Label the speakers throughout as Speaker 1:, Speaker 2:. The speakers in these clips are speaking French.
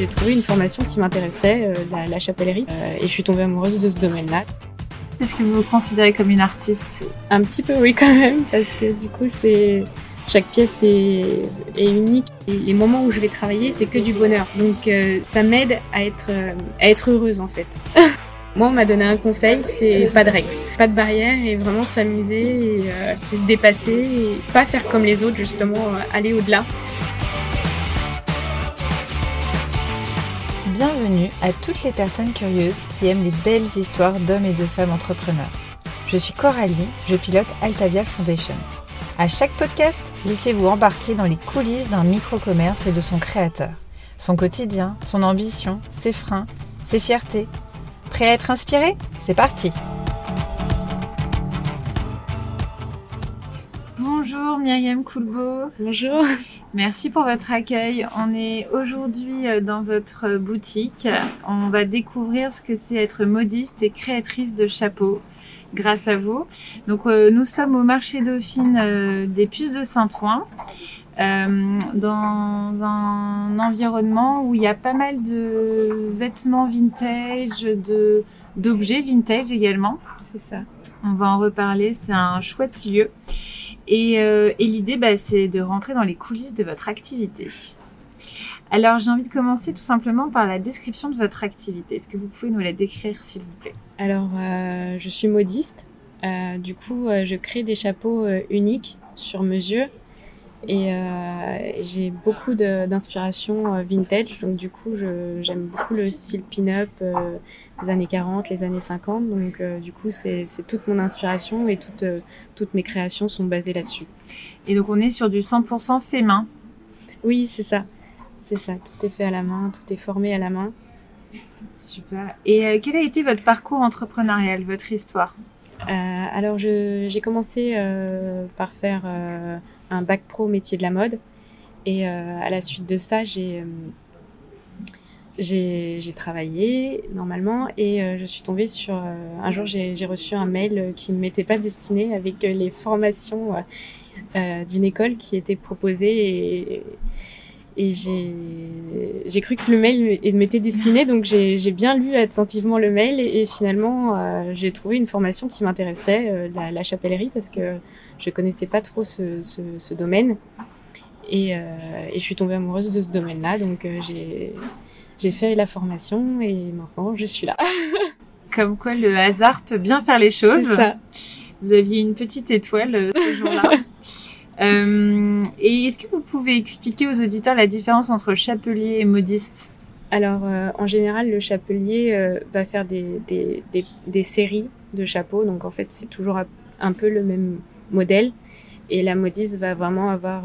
Speaker 1: j'ai trouvé une formation qui m'intéressait, la, la, chapellerie, et je suis tombée amoureuse de ce domaine-là.
Speaker 2: Est-ce que vous vous considérez comme une artiste?
Speaker 1: Un petit peu, oui, quand même, parce que du coup, c'est chaque pièce est, unique. Et les moments où je vais travailler, c'est que du bonheur. Donc, ça m'aide à être, à être heureuse, en fait. Moi, on m'a donné un conseil, c'est pas de règles, pas de barrières et vraiment s'amuser et, euh, se dépasser et pas faire comme les autres, justement, euh, aller au-delà.
Speaker 3: Bienvenue à toutes les personnes curieuses qui aiment les belles histoires d'hommes et de femmes entrepreneurs. Je suis Coralie, je pilote Altavia Foundation. À chaque podcast, laissez-vous embarquer dans les coulisses d'un micro-commerce et de son créateur. Son quotidien, son ambition, ses freins, ses fiertés Prêt à être inspiré? C'est parti
Speaker 2: Bonjour Myriam Coulbeau.
Speaker 1: Bonjour.
Speaker 2: Merci pour votre accueil. On est aujourd'hui euh, dans votre boutique. On va découvrir ce que c'est être modiste et créatrice de chapeaux grâce à vous. Donc euh, nous sommes au marché Dauphine euh, des Puces de Saint-Ouen. Dans un environnement où il y a pas mal de vêtements vintage, d'objets vintage également.
Speaker 1: C'est ça.
Speaker 2: On va en reparler. C'est un chouette lieu. Et, euh, et l'idée, bah, c'est de rentrer dans les coulisses de votre activité. Alors, j'ai envie de commencer tout simplement par la description de votre activité. Est-ce que vous pouvez nous la décrire, s'il vous plaît?
Speaker 1: Alors, euh, je suis modiste. Euh, du coup, je crée des chapeaux uniques sur mesure et euh, j'ai beaucoup d'inspiration euh, vintage, donc du coup j'aime beaucoup le style pin-up euh, des années 40, les années 50. Donc du coup c'est toute mon inspiration et toutes, toutes mes créations sont basées là-dessus.
Speaker 2: Et donc on est sur du 100% fait main
Speaker 1: Oui c'est ça, c'est ça. Tout est fait à la main, tout est formé à la main.
Speaker 2: Super. Et euh, quel a été votre parcours entrepreneurial, votre histoire?
Speaker 1: Alors j'ai commencé par faire un bac pro métier de la mode. Et euh, à la suite de ça, j'ai euh, j'ai travaillé normalement et euh, je suis tombée sur un jour j'ai reçu un mail qui ne m'était pas destiné avec les formations d'une école qui étaient proposées et, et j'ai cru que le mail m'était destiné donc j'ai bien lu attentivement le mail et, et finalement j'ai trouvé une formation qui m'intéressait la, la chapellerie parce que je connaissais pas trop ce, ce, ce domaine. Et, euh, et, je suis tombée amoureuse de ce domaine-là. Donc euh, j'ai fait la formation et maintenant je suis là.
Speaker 2: Comme quoi le hasard peut bien faire les choses.
Speaker 1: Ça.
Speaker 2: Vous aviez une petite étoile euh, ce jour-là. euh, et est-ce que vous pouvez expliquer aux auditeurs la différence entre chapelier et modiste
Speaker 1: Alors euh, en général, le chapelier euh, va faire des, des, des, des séries de chapeaux. Donc en fait, c'est toujours un peu le même modèle. Et la modiste va vraiment avoir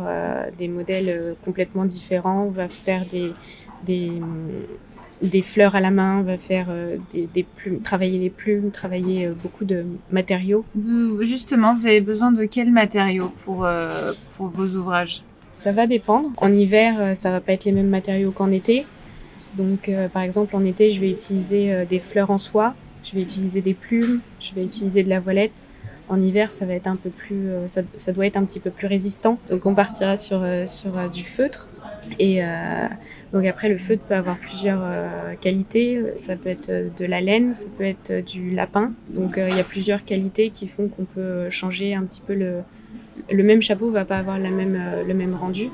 Speaker 1: des modèles complètement différents, va faire des, des, des fleurs à la main, va faire euh, des, des, plumes, travailler les plumes, travailler euh, beaucoup de matériaux.
Speaker 2: Vous, justement, vous avez besoin de quels matériaux pour, euh, pour vos ouvrages?
Speaker 1: Ça va dépendre. En hiver, ça va pas être les mêmes matériaux qu'en été. Donc, par exemple, en été, je vais utiliser des fleurs en soie, je vais utiliser des plumes, je vais utiliser de la voilette. En hiver, ça va être un peu plus, ça, ça, doit être un petit peu plus résistant. Donc on partira sur sur du feutre. Et euh, donc après, le feutre peut avoir plusieurs euh, qualités. Ça peut être de la laine, ça peut être du lapin. Donc il y a plusieurs qualités qui font qu'on peut changer un petit peu le le même chapeau va pas avoir la même le même rendu.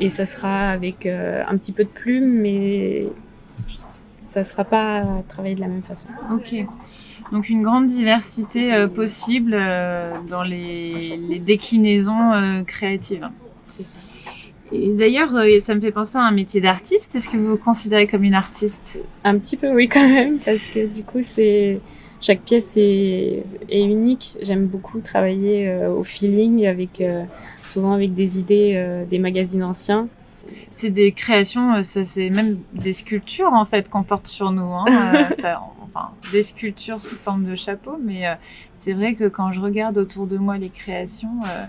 Speaker 1: Et ça sera avec un petit peu de plume, mais ça sera pas travaillé de la même façon.
Speaker 2: Ok. Donc une grande diversité euh, possible euh, dans les, les déclinaisons euh, créatives.
Speaker 1: C'est ça.
Speaker 2: D'ailleurs, ça me fait penser à un métier d'artiste. Est-ce que vous vous considérez comme une artiste?
Speaker 1: Un petit peu, oui, quand même, parce que du coup, c'est chaque pièce est, est unique. J'aime beaucoup travailler euh, au feeling, avec euh, souvent avec des idées euh, des magazines anciens.
Speaker 2: C'est des créations, ça c'est même des sculptures en fait qu'on porte sur nous. Hein. ça, enfin, des sculptures sous forme de chapeau, mais euh, c'est vrai que quand je regarde autour de moi les créations, euh,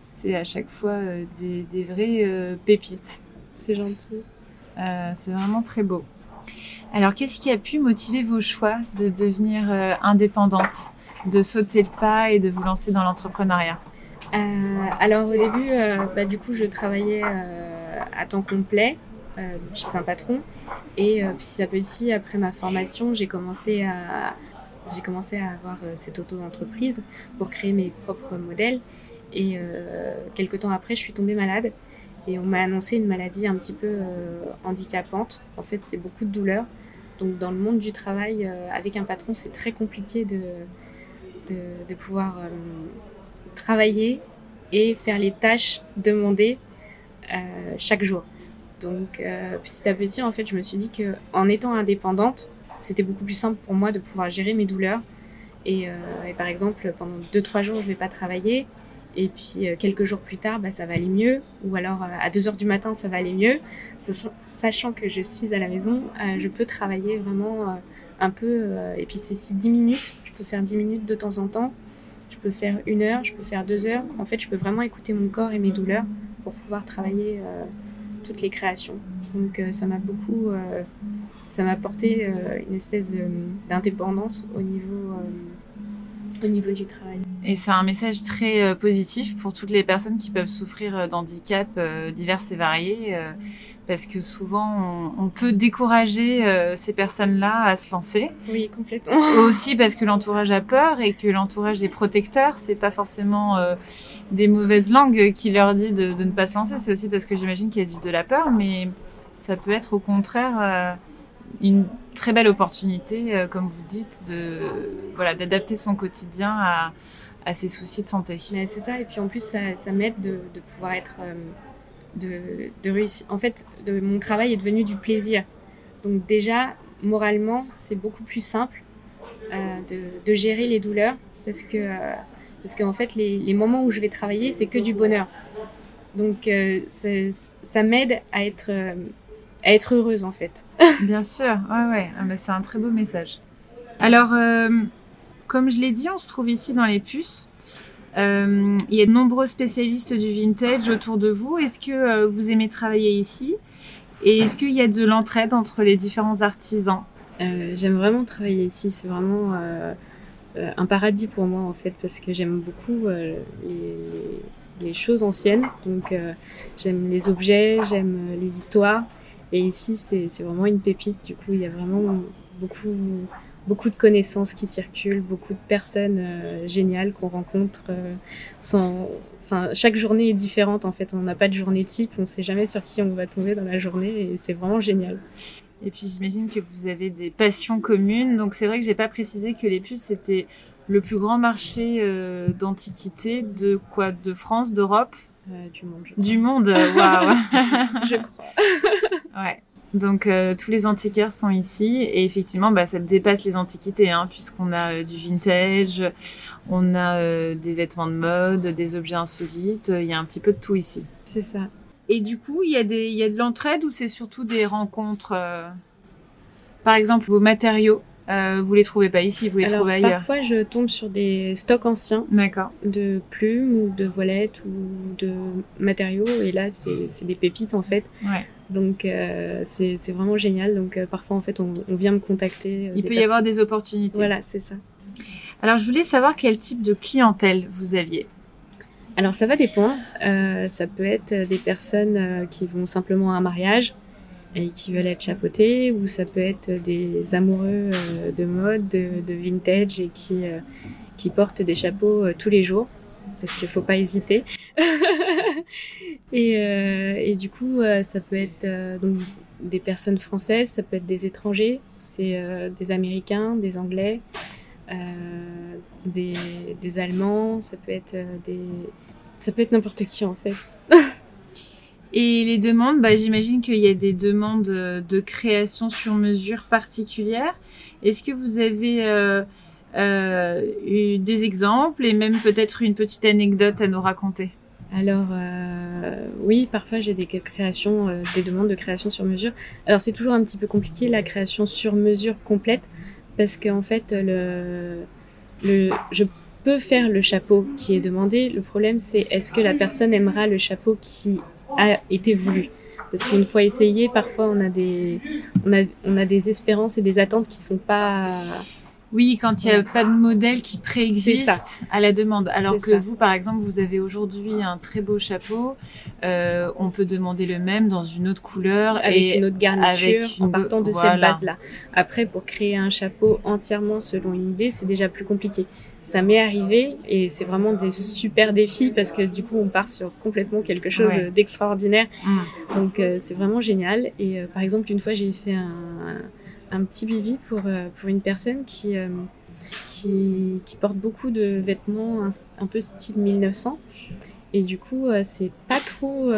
Speaker 2: c'est à chaque fois euh, des, vraies pépites.
Speaker 1: C'est gentil.
Speaker 2: c'est vraiment très beau. Alors, qu'est-ce qui a pu motiver vos choix de devenir indépendante, de sauter le pas et de vous lancer dans l'entrepreneuriat?
Speaker 1: Alors au début, bah, du coup, je travaillais à temps complet chez un patron. Et petit à petit, après ma formation, j'ai commencé à, j'ai commencé à avoir cette auto-entreprise pour créer mes propres modèles. Et quelques temps après, je suis tombée malade et on m'a annoncé une maladie un petit peu handicapante. En fait, c'est beaucoup de douleur. Donc dans le monde du travail, avec un patron, c'est très compliqué de, de, pouvoir euh, travailler et faire les tâches demandées euh, chaque jour. Donc euh, petit à petit, en fait, je me suis dit que en étant indépendante, c'était beaucoup plus simple pour moi de pouvoir gérer mes douleurs. Et, par exemple, pendant 2-3 jours, je ne vais pas travailler. Et puis quelques jours plus tard, bah, ça va aller mieux. Ou alors à 2 heures du matin, ça va aller mieux. Sachant que je suis à la maison, je peux travailler vraiment un peu. et puis c'est 10 minutes peux faire 10 minutes de temps en temps, je peux faire une heure, je peux faire deux heures. En fait, je peux vraiment écouter mon corps et mes douleurs pour pouvoir travailler euh, toutes les créations. Donc euh, ça m'a beaucoup, euh, ça m'a apporté une espèce d'indépendance au niveau, au niveau du travail.
Speaker 2: Et c'est un message très positif pour toutes les personnes qui peuvent souffrir d'handicaps divers et variés parce que souvent on, peut décourager euh, ces personnes-là à se lancer.
Speaker 1: Oui, complètement.
Speaker 2: Aussi parce que l'entourage a peur et que l'entourage est protecteur. C'est pas forcément euh, des mauvaises langues qui leur dit de, ne pas se lancer. C'est aussi parce que j'imagine qu'il y a de la peur, mais ça peut être au contraire euh, une très belle opportunité, comme vous dites, de voilà d'adapter son quotidien à, ses soucis de santé.
Speaker 1: C'est ça, et puis en plus ça, m'aide de, pouvoir être de, de réussir. En fait, mon travail est devenu du plaisir. Donc déjà, moralement, c'est beaucoup plus simple euh, de, gérer les douleurs parce que euh, parce qu'en fait, les, moments où je vais travailler, c'est que du bonheur. Donc euh, ça m'aide à être à être heureuse en fait.
Speaker 2: Bien sûr, ouais ouais, ah, c'est un très beau message. Alors, comme je l'ai dit, on se trouve ici dans les puces. Euh, il y a de nombreux spécialistes du vintage autour de vous. Est-ce que euh, vous aimez travailler ici? Et est-ce qu'il y a de l'entraide entre les différents artisans?
Speaker 1: Euh, J'aime vraiment travailler ici. C'est vraiment un paradis pour moi en fait parce que j'aime beaucoup les, les, choses anciennes. Donc j'aime les objets, j'aime les histoires. Et ici c'est vraiment une pépite. Du coup il y a vraiment beaucoup beaucoup de connaissances qui circulent, beaucoup de personnes euh, géniales qu'on rencontre. Euh, sans... enfin, chaque journée est différente en fait. On n'a pas de journée type, on ne sait jamais sur qui on va tomber dans la journée et c'est vraiment génial.
Speaker 2: Et puis j'imagine que vous avez des passions communes. Donc c'est vrai que j'ai pas précisé que les puces c'était le plus grand marché euh, d'antiquité de quoi? De France, d'Europe?
Speaker 1: Du monde.
Speaker 2: Du monde, waouh.
Speaker 1: je crois.
Speaker 2: ouais. Donc euh, tous les antiquaires sont ici et effectivement bah, ça dépasse les antiquités hein, puisqu'on a euh, du vintage, on a euh, des vêtements de mode, des objets insolites, il y a un petit peu de tout ici.
Speaker 1: C'est ça.
Speaker 2: Et du coup il y a des il y a de l'entraide ou c'est surtout des rencontres Par exemple vos matériaux, vous les trouvez pas ici, vous les trouvez ailleurs
Speaker 1: Parfois je tombe sur des stocks anciens. De plumes ou de voilettes ou de matériaux et là c'est des pépites en fait.
Speaker 2: Ouais.
Speaker 1: Donc euh, c'est vraiment génial. Donc euh, parfois en fait on, vient me contacter.
Speaker 2: Euh, Il peut y avoir des opportunités.
Speaker 1: Voilà, c'est ça.
Speaker 2: Alors je voulais savoir quel type de clientèle vous aviez.
Speaker 1: Alors ça va dépendre. ça peut être des personnes qui vont simplement à un mariage et qui veulent être chapeautées, ou ça peut être des amoureux de mode, de, vintage et qui, qui portent des chapeaux tous les jours parce qu'il faut pas hésiter. et, euh, et, du coup, euh, ça peut être euh, donc des personnes françaises, ça peut être des étrangers, c'est des Américains, des Anglais, des, des, Allemands, ça peut être des, ça peut être n'importe qui en fait.
Speaker 2: Et les demandes, bah, j'imagine qu'il y a des demandes de création sur mesure particulières. Est-ce que vous avez euh, des exemples et même peut-être une petite anecdote à nous raconter?
Speaker 1: Alors euh, oui, parfois j'ai des créations, euh, des demandes de création sur mesure. Alors c'est toujours un petit peu compliqué la création sur mesure complète parce qu'en fait le, le, je peux faire le chapeau qui est demandé. Le problème c'est est-ce que la personne aimera le chapeau qui a été voulu. Parce qu'une fois essayé, parfois on a des on a, on a des espérances et des attentes qui sont pas
Speaker 2: Oui, quand il n'y a pas de modèle qui préexiste à la demande. Alors que
Speaker 1: ça.
Speaker 2: vous, par exemple, vous avez aujourd'hui un très beau chapeau. euh, on peut demander le même dans une autre couleur
Speaker 1: avec
Speaker 2: et
Speaker 1: une autre garniture
Speaker 2: avec une
Speaker 1: en partant de
Speaker 2: voilà.
Speaker 1: cette base-là. Après, pour créer un chapeau entièrement selon une idée, c'est déjà plus compliqué. Ça m'est arrivé et c'est vraiment des super défis parce que du coup, on part sur complètement quelque chose
Speaker 2: Ouais.
Speaker 1: d'extraordinaire.
Speaker 2: Mm.
Speaker 1: Donc, euh, c'est vraiment génial. Et euh, par exemple, une fois, j'ai fait un, un petit bibi pour, euh, pour une personne qui, euh, qui, qui porte beaucoup de vêtements un, un peu style 1900. Et du coup, euh, c'est pas trop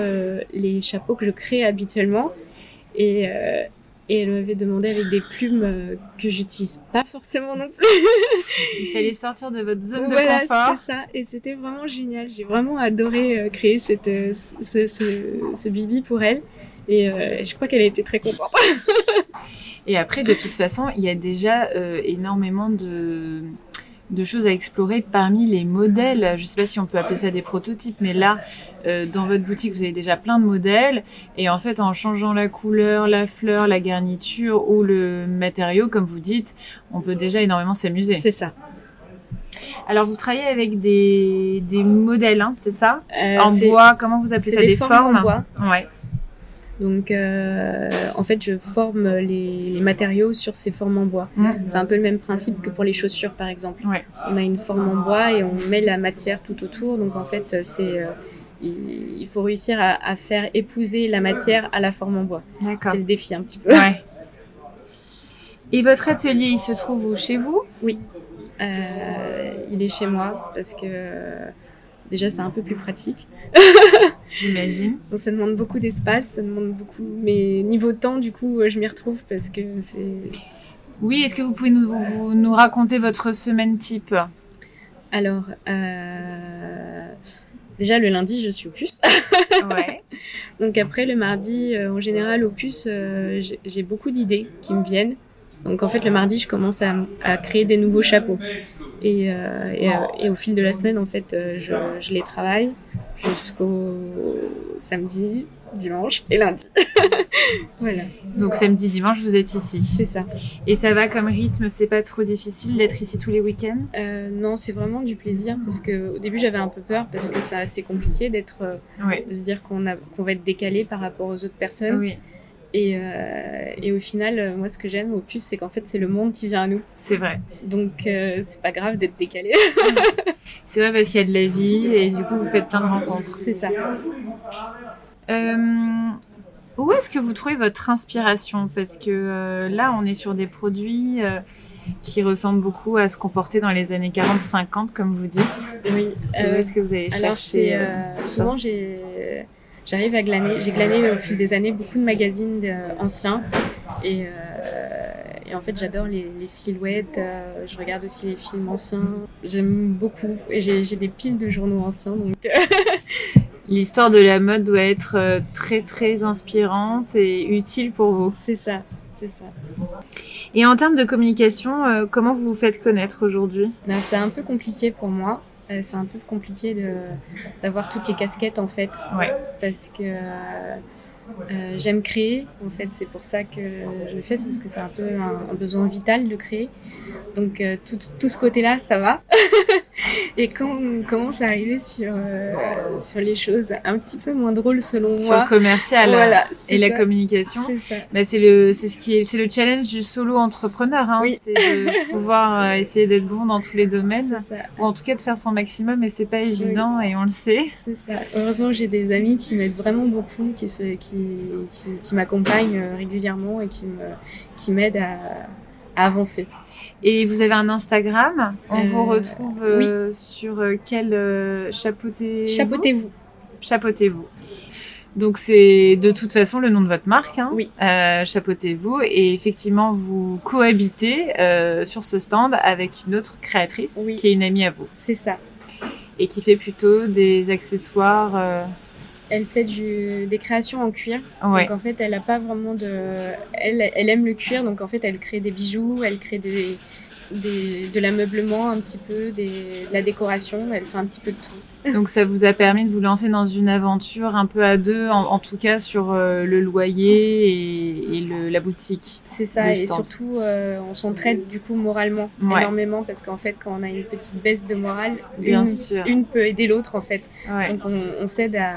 Speaker 1: les chapeaux que je crée habituellement. Et, et elle m'avait demandé avec des plumes que j'utilise pas forcément non plus.
Speaker 2: Il fallait sortir de votre zone
Speaker 1: voilà,
Speaker 2: de confort.
Speaker 1: c'est ça. Et c'était vraiment génial. J'ai vraiment adoré créer cette, ce, ce, ce bibi pour elle. Et euh, je crois qu'elle a été très contente.
Speaker 2: Et après, de toute façon, il y a déjà euh, énormément de, de choses à explorer parmi les modèles. Je sais pas si on peut appeler ça des prototypes, mais là, euh, dans votre boutique, vous avez déjà plein de modèles. Et en fait, en changeant la couleur, la fleur, la garniture ou le matériau, comme vous dites, on peut déjà énormément s'amuser.
Speaker 1: C'est ça.
Speaker 2: Alors, vous travaillez avec des, des modèles, hein, c'est ça?
Speaker 1: Euh,
Speaker 2: En bois, comment vous appelez ça
Speaker 1: des
Speaker 2: Des
Speaker 1: formes
Speaker 2: formes,
Speaker 1: en bois.
Speaker 2: Ouais.
Speaker 1: Donc, euh, en fait, je forme les, les matériaux sur ces formes en bois.
Speaker 2: Mm.
Speaker 1: C'est un peu le même principe que pour les chaussures, par exemple.
Speaker 2: Ouais.
Speaker 1: On a une forme en bois et on met la matière tout autour. Donc, en fait, c'est euh, il il faut réussir à, à faire épouser la matière à la forme en bois. C'est le défi un petit peu.
Speaker 2: Ouais. Et votre atelier, il se trouve où? Chez vous?
Speaker 1: Euh, il est chez moi parce que déjà c'est un peu plus pratique.
Speaker 2: J'imagine.
Speaker 1: Donc ça demande beaucoup d'espace, ça demande beaucoup. Mais niveau temps, du coup, euh, je m'y retrouve parce que c'est.
Speaker 2: Oui, est-ce que vous pouvez nous, vous- nous raconter votre semaine type
Speaker 1: Alors, euh, déjà le lundi, je suis au puce.
Speaker 2: Ouais.
Speaker 1: Donc après le mardi, euh, en général au puce, j'ai beaucoup d'idées qui me viennent. Donc en fait le mardi, je commence à, à créer des nouveaux chapeaux. Et, euh, et, et au fil de la semaine, en fait, je, je les travaille jusqu'au samedi, dimanche et lundi. voilà,
Speaker 2: Donc samedi, dimanche, vous êtes ici.
Speaker 1: c'est ça.
Speaker 2: Et ça va comme rythme, c'est pas trop difficile d'être ici tous les week-ends?
Speaker 1: Euh, non, c'est vraiment du plaisir parce que au début j'avais un peu peur parce que c'est assez compliqué d'être, euh,
Speaker 2: Oui.
Speaker 1: de se dire qu'on va être décalé par rapport aux autres personnes.
Speaker 2: Oui,
Speaker 1: Et, euh, et au final, euh, moi, ce que j'aime au puce, c'est qu'en fait, c'est le monde qui vient à nous.
Speaker 2: c'est vrai.
Speaker 1: Donc, euh, c'est pas grave d'être décalé.
Speaker 2: C'est vrai parce qu'il y a de la vie et du coup, vous faites plein de rencontres.
Speaker 1: c'est ça.
Speaker 2: Euh, où est-ce que vous trouvez votre inspiration? Parce que là, on est sur des produits qui ressemblent beaucoup à ce qu'on portait dans les années 40-50, comme vous dites.
Speaker 1: Oui.
Speaker 2: Où est-ce que vous allez
Speaker 1: alors,
Speaker 2: chercher
Speaker 1: c'est,
Speaker 2: euh,
Speaker 1: souvent, j'ai, j'arrive à glaner. J'ai glané au fil des années beaucoup de magazines euh, anciens. Et, euh, et en fait, j'adore les, les silhouettes. euh, je regarde aussi les films anciens. J'aime beaucoup. Et j'ai, des piles de journaux anciens. Donc,
Speaker 2: L'histoire de la mode doit être très très inspirante et utile pour vous.
Speaker 1: c'est ça. C'est ça.
Speaker 2: Et en termes de communication, euh, comment vous vous faites connaître aujourd'hui?
Speaker 1: Ben, c'est un peu compliqué pour moi. Euh, c'est un peu compliqué de, d'avoir toutes les casquettes en fait.
Speaker 2: Ouais.
Speaker 1: Parce que euh, j'aime créer. En fait, c'est pour ça que je le fais. C'est parce que c'est un peu un, un besoin vital de créer. Donc euh, tout, tout ce côté-là, ça va. Et quand on commence à arriver sur, euh, sur les choses un petit peu moins drôles selon
Speaker 2: Sur
Speaker 1: moi.
Speaker 2: le commercial
Speaker 1: voilà,
Speaker 2: et la communication
Speaker 1: C'est ça.
Speaker 2: bah, c'est le c'est ce qui est c'est le challenge du solo entrepreneur hein,
Speaker 1: Oui.
Speaker 2: c'est de pouvoir essayer d'être bon dans tous les domaines
Speaker 1: ça.
Speaker 2: ou en tout cas de faire son maximum et c'est pas évident et on le sait
Speaker 1: C'est ça. Heureusement, j'ai des amis qui m'aident vraiment beaucoup, qui, se, qui, qui, qui m'accompagnent euh, régulièrement et qui me, qui m'aident à, à avancer.
Speaker 2: et vous avez un Instagram on
Speaker 1: Euh,
Speaker 2: vous retrouve euh, sur quel chapeauté
Speaker 1: Chapeautez-vous.
Speaker 2: chapeautez-vous donc c'est de toute façon le nom de votre marque, hein
Speaker 1: Oui.
Speaker 2: Euh, chapeautez-vous et effectivement vous cohabitez euh, sur ce stand avec une autre créatrice
Speaker 1: Oui.
Speaker 2: qui est une amie à vous
Speaker 1: C'est ça.
Speaker 2: et qui fait plutôt des accessoires. euh,
Speaker 1: Elle fait du, des créations en cuir.
Speaker 2: Ouais.
Speaker 1: Donc en fait, elle a pas vraiment de. Elle, elle aime le cuir, donc en fait, elle crée des bijoux, elle crée des, des, de l'ameublement un petit peu, des, de la décoration. Elle fait un petit peu de tout.
Speaker 2: Donc ça vous a permis de vous lancer dans une aventure un peu à deux, en, en tout cas sur euh, le loyer et, et le, la boutique.
Speaker 1: C'est ça, et surtout euh, on s'entraide du coup moralement
Speaker 2: Ouais.
Speaker 1: énormément parce qu'en fait quand on a une petite baisse de morale,
Speaker 2: Bien
Speaker 1: une,
Speaker 2: sûr.
Speaker 1: une peut aider l'autre en fait.
Speaker 2: Ouais.
Speaker 1: Donc on, on s'aide à,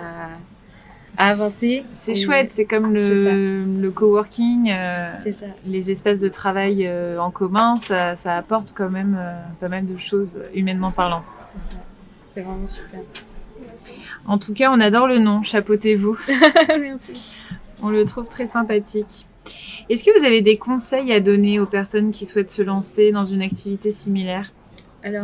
Speaker 1: à avancer.
Speaker 2: C'est
Speaker 1: Et
Speaker 2: chouette, c'est comme le, le coworking, euh,
Speaker 1: ça.
Speaker 2: les espaces de travail euh, en commun, ça, ça apporte quand même euh, pas mal de choses humainement parlant.
Speaker 1: C'est ça. C'est vraiment super.
Speaker 2: En tout cas, on adore le nom, chapeautez-vous.
Speaker 1: Merci.
Speaker 2: On le trouve très sympathique. Est-ce que vous avez des conseils à donner aux personnes qui souhaitent se lancer dans une activité similaire?
Speaker 1: Alors,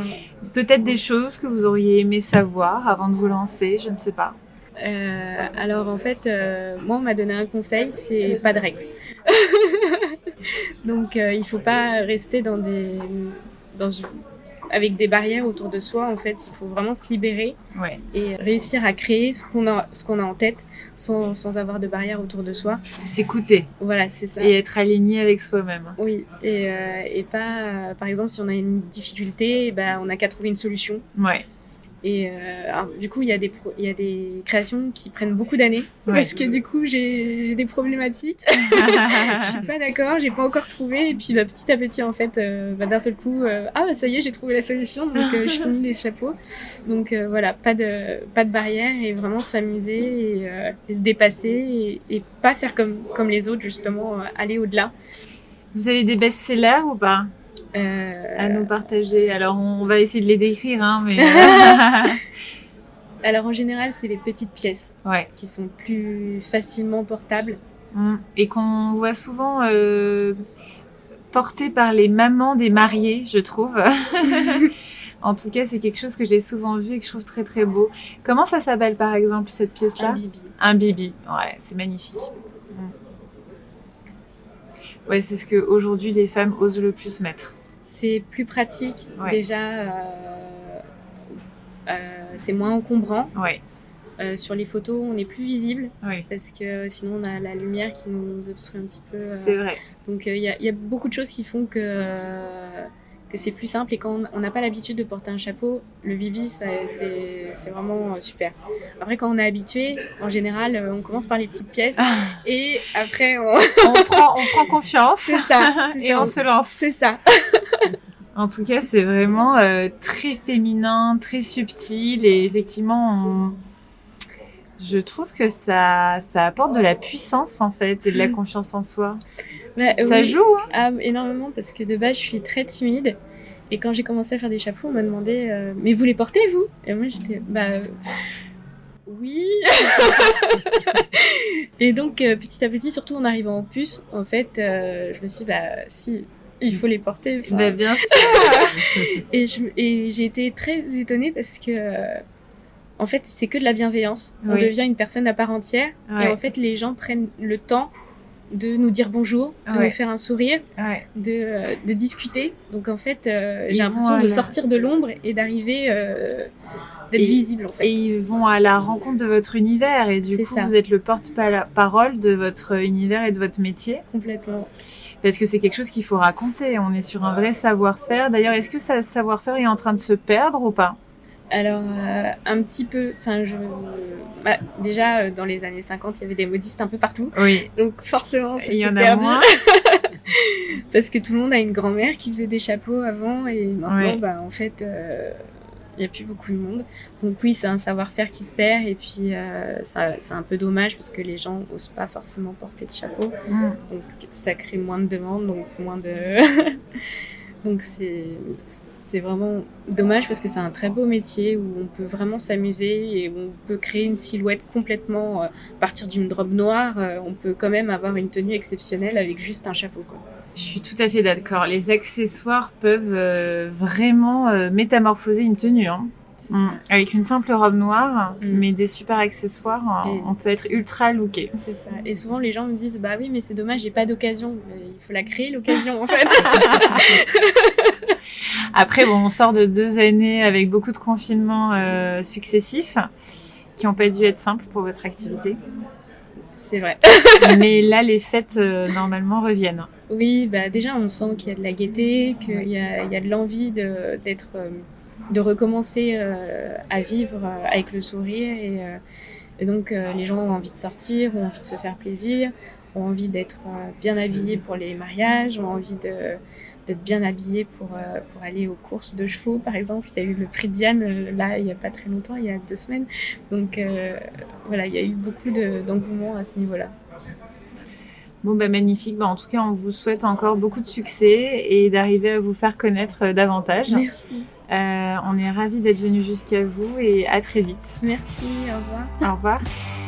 Speaker 2: Peut-être des choses que vous auriez aimé savoir avant de vous lancer, je ne sais pas.
Speaker 1: euh, alors en fait, euh, moi on m'a donné un conseil, c'est pas de règles. Donc euh, il faut pas rester dans des dans avec des barrières autour de soi. En fait, il faut vraiment se libérer
Speaker 2: Ouais,
Speaker 1: et réussir à créer ce qu'on a ce qu'on a en tête sans, sans avoir de barrières autour de soi.
Speaker 2: s'écouter
Speaker 1: Voilà, c'est ça.
Speaker 2: et être aligné avec soi-même.
Speaker 1: Oui, et, euh, et pas, euh, par exemple, si on a une difficulté, ben, on n'a qu'à trouver une solution.
Speaker 2: Ouais,
Speaker 1: Et euh, alors, du coup, il y, a des pro- il y a des créations qui prennent beaucoup d'années
Speaker 2: Ouais.
Speaker 1: parce que du coup, j'ai j'ai des problématiques. Je suis pas d'accord, j'ai pas encore trouvé. Et puis, bah, petit à petit, en fait, euh, bah, d'un seul coup, euh, ah, bah, ça y est, j'ai trouvé la solution. Donc, euh, je finis les chapeaux. Donc, euh, voilà, pas de, pas de barrière et vraiment s'amuser et, euh, et se dépasser et, et pas faire comme, comme les autres, justement, aller au-delà.
Speaker 2: Vous avez des best-sellers ou pas?
Speaker 1: Euh,
Speaker 2: à nous partager Alors, on va essayer de les décrire, hein, mais...
Speaker 1: Alors en général, c'est les petites pièces
Speaker 2: ouais.
Speaker 1: qui sont plus facilement portables.
Speaker 2: Mm. Et qu'on voit souvent euh, porté par les mamans des mariés, je trouve. en tout cas, c'est quelque chose que j'ai souvent vu et que je trouve très très beau. Comment ça s'appelle par exemple cette
Speaker 1: Un
Speaker 2: pièce-là
Speaker 1: bibi.
Speaker 2: Un bibi. Ouais, c'est magnifique. Mm. Ouais, c'est ce que aujourd'hui les femmes osent le plus mettre.
Speaker 1: C'est plus pratique.
Speaker 2: Ouais.
Speaker 1: Déjà, euh, euh, c'est moins encombrant.
Speaker 2: Ouais,
Speaker 1: Euh, sur les photos, on est plus visible
Speaker 2: oui,
Speaker 1: parce que sinon on a la lumière qui nous obstrue un petit peu. euh.
Speaker 2: c'est vrai.
Speaker 1: Donc il y, a, y a beaucoup de choses qui font que, que c'est plus simple et quand on- n'a pas l'habitude de porter un chapeau, le bibi c'est vraiment euh, super. Après quand on est habitué, en général euh, on commence par les petites pièces et après on...
Speaker 2: on prend, on prend confiance.
Speaker 1: c'est ça,
Speaker 2: Et
Speaker 1: ça.
Speaker 2: on se lance.
Speaker 1: C'est ça.
Speaker 2: En tout cas, c'est vraiment euh, très féminin, très subtil et effectivement, on- je trouve que ça, ça apporte de la puissance en fait et de la confiance en soi.
Speaker 1: Bah,
Speaker 2: Ça
Speaker 1: oui.
Speaker 2: joue. Hein
Speaker 1: Ah, énormément parce que de base je suis très timide et quand j'ai commencé à faire des chapeaux on m'a demandé euh, mais vous les portez vous? Et moi j'étais bah euh, oui et donc euh, petit à petit surtout en arrivant en puce en fait je me suis dit, bah si il faut les porter enfin.
Speaker 2: Bah, bien sûr.
Speaker 1: et j'ai été très étonnée parce que en fait c'est que de la bienveillance on devient une personne à part entière et en fait les gens prennent le temps de nous dire bonjour de
Speaker 2: Ouais.
Speaker 1: nous faire un sourire
Speaker 2: ouais.
Speaker 1: de, euh, de discuter. Donc en fait, euh, j'ai l'impression de
Speaker 2: la-
Speaker 1: sortir de l'ombre et d'arriver, euh, d'être visible en fait.
Speaker 2: Et ils vont à la rencontre de votre univers et du coup,
Speaker 1: ça.
Speaker 2: vous êtes le porte-parole de votre univers et de votre métier
Speaker 1: Complètement.
Speaker 2: parce que c'est quelque chose qu'il faut raconter. On est sur un vrai savoir-faire. D'ailleurs, est-ce que ce savoir-faire est en train de se perdre ou pas?
Speaker 1: Alors euh, un petit peu, enfin je, bah, déjà euh, dans les années 50, il y avait des modistes un peu partout,
Speaker 2: Oui.
Speaker 1: donc forcément ça
Speaker 2: Il y
Speaker 1: s'est
Speaker 2: en a
Speaker 1: perdu parce que tout le monde a une grand-mère qui faisait des chapeaux avant et maintenant bah en fait euh, il n'y a plus beaucoup de monde. Donc oui, c'est un savoir-faire qui se perd et puis euh, ça- c'est un peu dommage parce que les gens osent pas forcément porter de chapeau.
Speaker 2: Mm.
Speaker 1: Donc ça crée moins de demandes, donc moins de... donc c'est vraiment dommage parce que c'est un très beau métier où on peut vraiment s'amuser et on peut créer une silhouette complètement... euh, partir d'une robe noire, euh, on peut quand même avoir une tenue exceptionnelle avec juste un chapeau. Quoi.
Speaker 2: Je suis tout à fait d'accord. Les accessoires peuvent euh, vraiment euh, métamorphoser une tenue. Hein. Mm. Avec une simple robe noire,
Speaker 1: Mm.
Speaker 2: mais des super accessoires,
Speaker 1: Et-
Speaker 2: on peut être ultra looké.
Speaker 1: C'est ça. Et souvent les gens me disent bah oui mais c'est dommage j'ai pas d'occasion. Il faut la créer l'occasion en fait.
Speaker 2: Après, bon, on sort de deux années avec beaucoup de confinements euh, successifs qui n'ont pas dû être simples pour votre activité.
Speaker 1: c'est vrai.
Speaker 2: mais là, les fêtes, euh, normalement, reviennent.
Speaker 1: Oui, bah déjà on sent qu'il y a de la gaieté, qu'il y a, il y a de l'envie d'être, euh, de recommencer euh, à vivre euh, avec le sourire et, euh, et donc les gens ont envie de sortir, ont envie de se faire plaisir, ont envie d'être bien habillés pour les mariages, ont envie de, d'être bien habillés pour, pour aller aux courses de chevaux par exemple. Il y a eu le prix de Diane là il y a pas très longtemps, il y a deux semaines. Donc voilà, il y a eu beaucoup de, d'engouement à ce niveau-là.
Speaker 2: Bon, bah, magnifique. Bah, en tout cas, on vous souhaite encore beaucoup de succès et d'arriver à vous faire connaître davantage.
Speaker 1: Merci.
Speaker 2: Euh, on est ravis d'être venus jusqu'à vous et à très vite.
Speaker 1: Merci, au revoir.
Speaker 2: Au revoir.